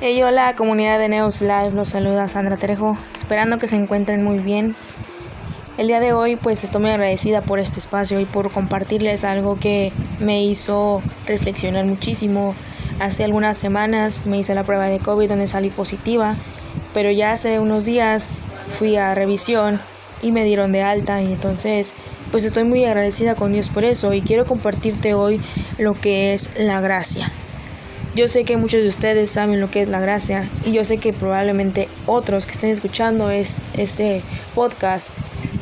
Hey, hola comunidad de Neos Live, los saluda Sandra Trejo, esperando que se encuentren muy bien. El día de hoy pues estoy muy agradecida por este espacio y por compartirles algo que me hizo reflexionar muchísimo. Hace algunas semanas me hice la prueba de COVID donde salí positiva, pero ya hace unos días fui a revisión y me dieron de alta y entonces pues estoy muy agradecida con Dios por eso y quiero compartirte hoy lo que es la gracia. Yo sé que muchos de ustedes saben lo que es la gracia y yo sé que probablemente otros que estén escuchando este podcast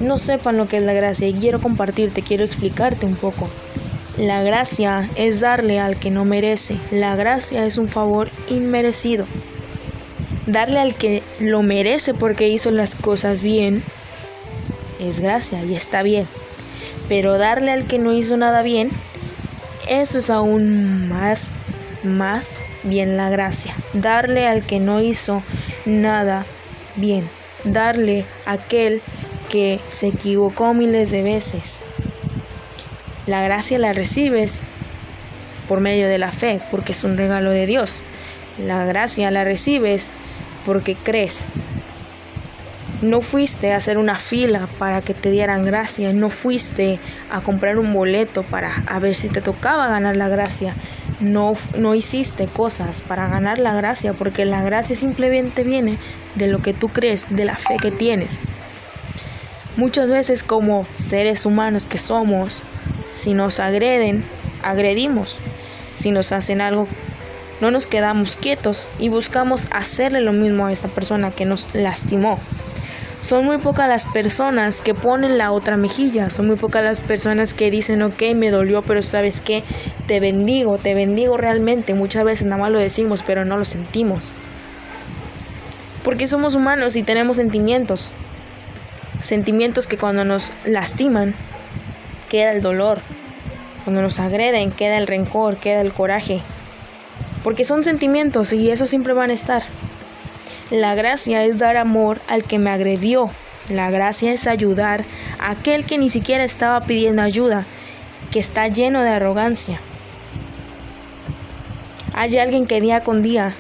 no sepan lo que es la gracia y quiero compartirte, quiero explicarte un poco. La gracia es darle al que no merece. La gracia es un favor inmerecido. Darle al que lo merece porque hizo las cosas bien es gracia y está bien. Pero darle al que no hizo nada bien, eso es aún más más bien la gracia, darle al que no hizo nada bien, darle a aquel que se equivocó miles de veces. La gracia la recibes por medio de la fe, porque es un regalo de Dios. La gracia la recibes porque crees. No fuiste a hacer una fila para que te dieran gracia, no fuiste a comprar un boleto para a ver si te tocaba ganar la gracia no, no hiciste cosas para ganar la gracia, porque la gracia simplemente viene de lo que tú crees, de la fe que tienes. Muchas veces como seres humanos que somos, si nos agreden, agredimos. Si nos hacen algo, no nos quedamos quietos y buscamos hacerle lo mismo a esa persona que nos lastimó. Son muy pocas las personas que ponen la otra mejilla, son muy pocas las personas que dicen, ok, me dolió, pero sabes qué, te bendigo, te bendigo realmente. Muchas veces nada más lo decimos, pero no lo sentimos. Porque somos humanos y tenemos sentimientos. Sentimientos que cuando nos lastiman, queda el dolor. Cuando nos agreden, queda el rencor, queda el coraje. Porque son sentimientos y eso siempre van a estar. La gracia es dar amor al que me agredió. La gracia es ayudar a aquel que ni siquiera estaba pidiendo ayuda, que está lleno de arrogancia. Hay alguien que día con día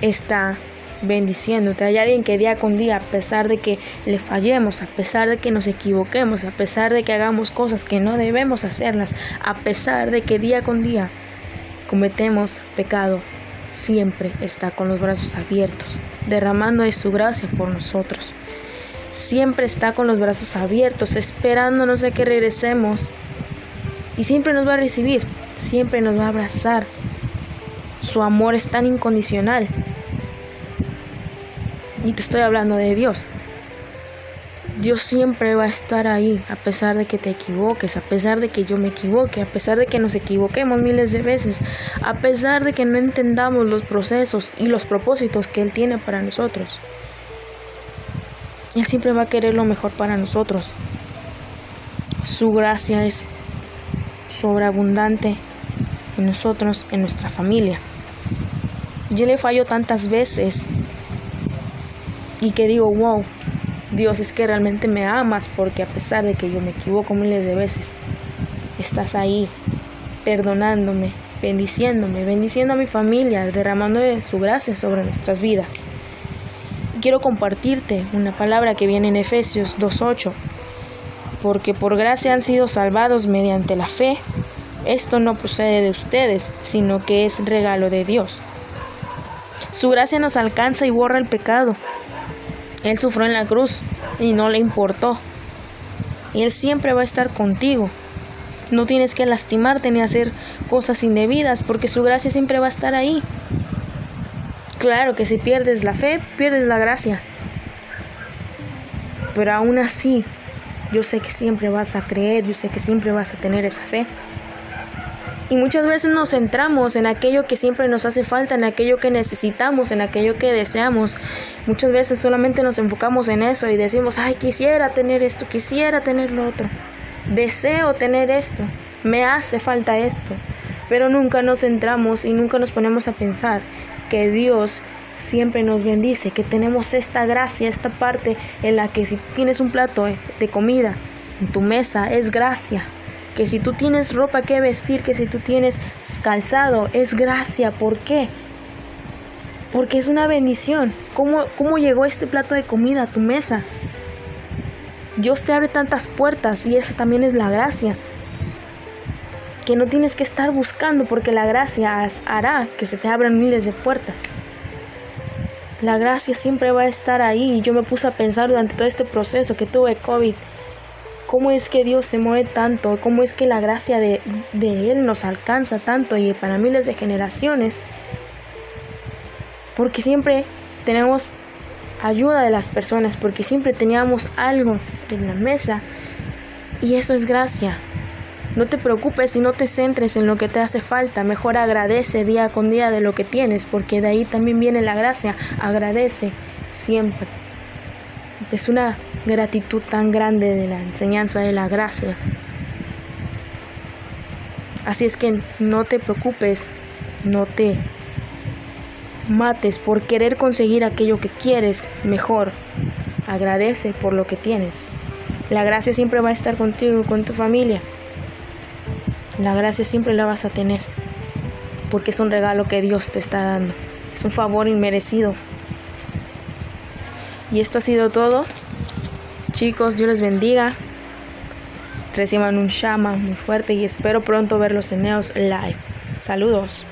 está bendiciéndote. Hay alguien que día con día, a pesar de que le fallemos, a pesar de que nos equivoquemos, a pesar de que hagamos cosas que no debemos hacerlas, a pesar de que día con día cometemos pecado, siempre está con los brazos abiertos, derramando de su gracia por nosotros. Siempre está con los brazos abiertos, esperándonos a que regresemos. Y siempre nos va a recibir, siempre nos va a abrazar. Su amor es tan incondicional. Y te estoy hablando de Dios. Dios siempre va a estar ahí, a pesar de que te equivoques, a pesar de que yo me equivoque, a pesar de que nos equivoquemos miles de veces, a pesar de que no entendamos los procesos y los propósitos que Él tiene para nosotros. Él siempre va a querer lo mejor para nosotros. Su gracia es sobreabundante en nosotros, en nuestra familia. Yo le fallo tantas veces y que digo, wow, Dios es que realmente me amas porque a pesar de que yo me equivoco miles de veces, estás ahí perdonándome, bendiciéndome, bendiciendo a mi familia, derramando su gracia sobre nuestras vidas. Quiero compartirte una palabra que viene en Efesios 2.8, porque por gracia han sido salvados mediante la fe. Esto no procede de ustedes, sino que es regalo de Dios. Su gracia nos alcanza y borra el pecado, él sufrió en la cruz y no le importó. Y Él siempre va a estar contigo. No tienes que lastimarte ni hacer cosas indebidas porque su gracia siempre va a estar ahí. Claro que si pierdes la fe, pierdes la gracia. Pero aún así, yo sé que siempre vas a creer, yo sé que siempre vas a tener esa fe. Y muchas veces nos centramos en aquello que siempre nos hace falta, en aquello que necesitamos, en aquello que deseamos. Muchas veces solamente nos enfocamos en eso y decimos, ay, quisiera tener esto, quisiera tener lo otro. Deseo tener esto, me hace falta esto. Pero nunca nos centramos y nunca nos ponemos a pensar que Dios siempre nos bendice, que tenemos esta gracia, esta parte en la que si tienes un plato de comida en tu mesa es gracia, que si tú tienes ropa que vestir, que si tú tienes calzado, es gracia. ¿Por qué? Porque es una bendición. ¿Cómo, ¿Cómo llegó este plato de comida a tu mesa? Dios te abre tantas puertas y esa también es la gracia. Que no tienes que estar buscando porque la gracia hará que se te abran miles de puertas. La gracia siempre va a estar ahí y yo me puse a pensar durante todo este proceso que tuve COVID. ¿Cómo es que Dios se mueve tanto? ¿Cómo es que la gracia de, de Él nos alcanza tanto y para miles de generaciones? Porque siempre tenemos ayuda de las personas, porque siempre teníamos algo en la mesa y eso es gracia. No te preocupes y no te centres en lo que te hace falta, mejor agradece día con día de lo que tienes, porque de ahí también viene la gracia, agradece siempre. Es una gratitud tan grande de la enseñanza de la gracia. Así es que no te preocupes, no te mates por querer conseguir aquello que quieres mejor. Agradece por lo que tienes. La gracia siempre va a estar contigo, con tu familia. La gracia siempre la vas a tener. Porque es un regalo que Dios te está dando. Es un favor inmerecido. Y esto ha sido todo. Chicos, Dios les bendiga. Reciban un shama muy fuerte y espero pronto verlos en Neos Live. Saludos.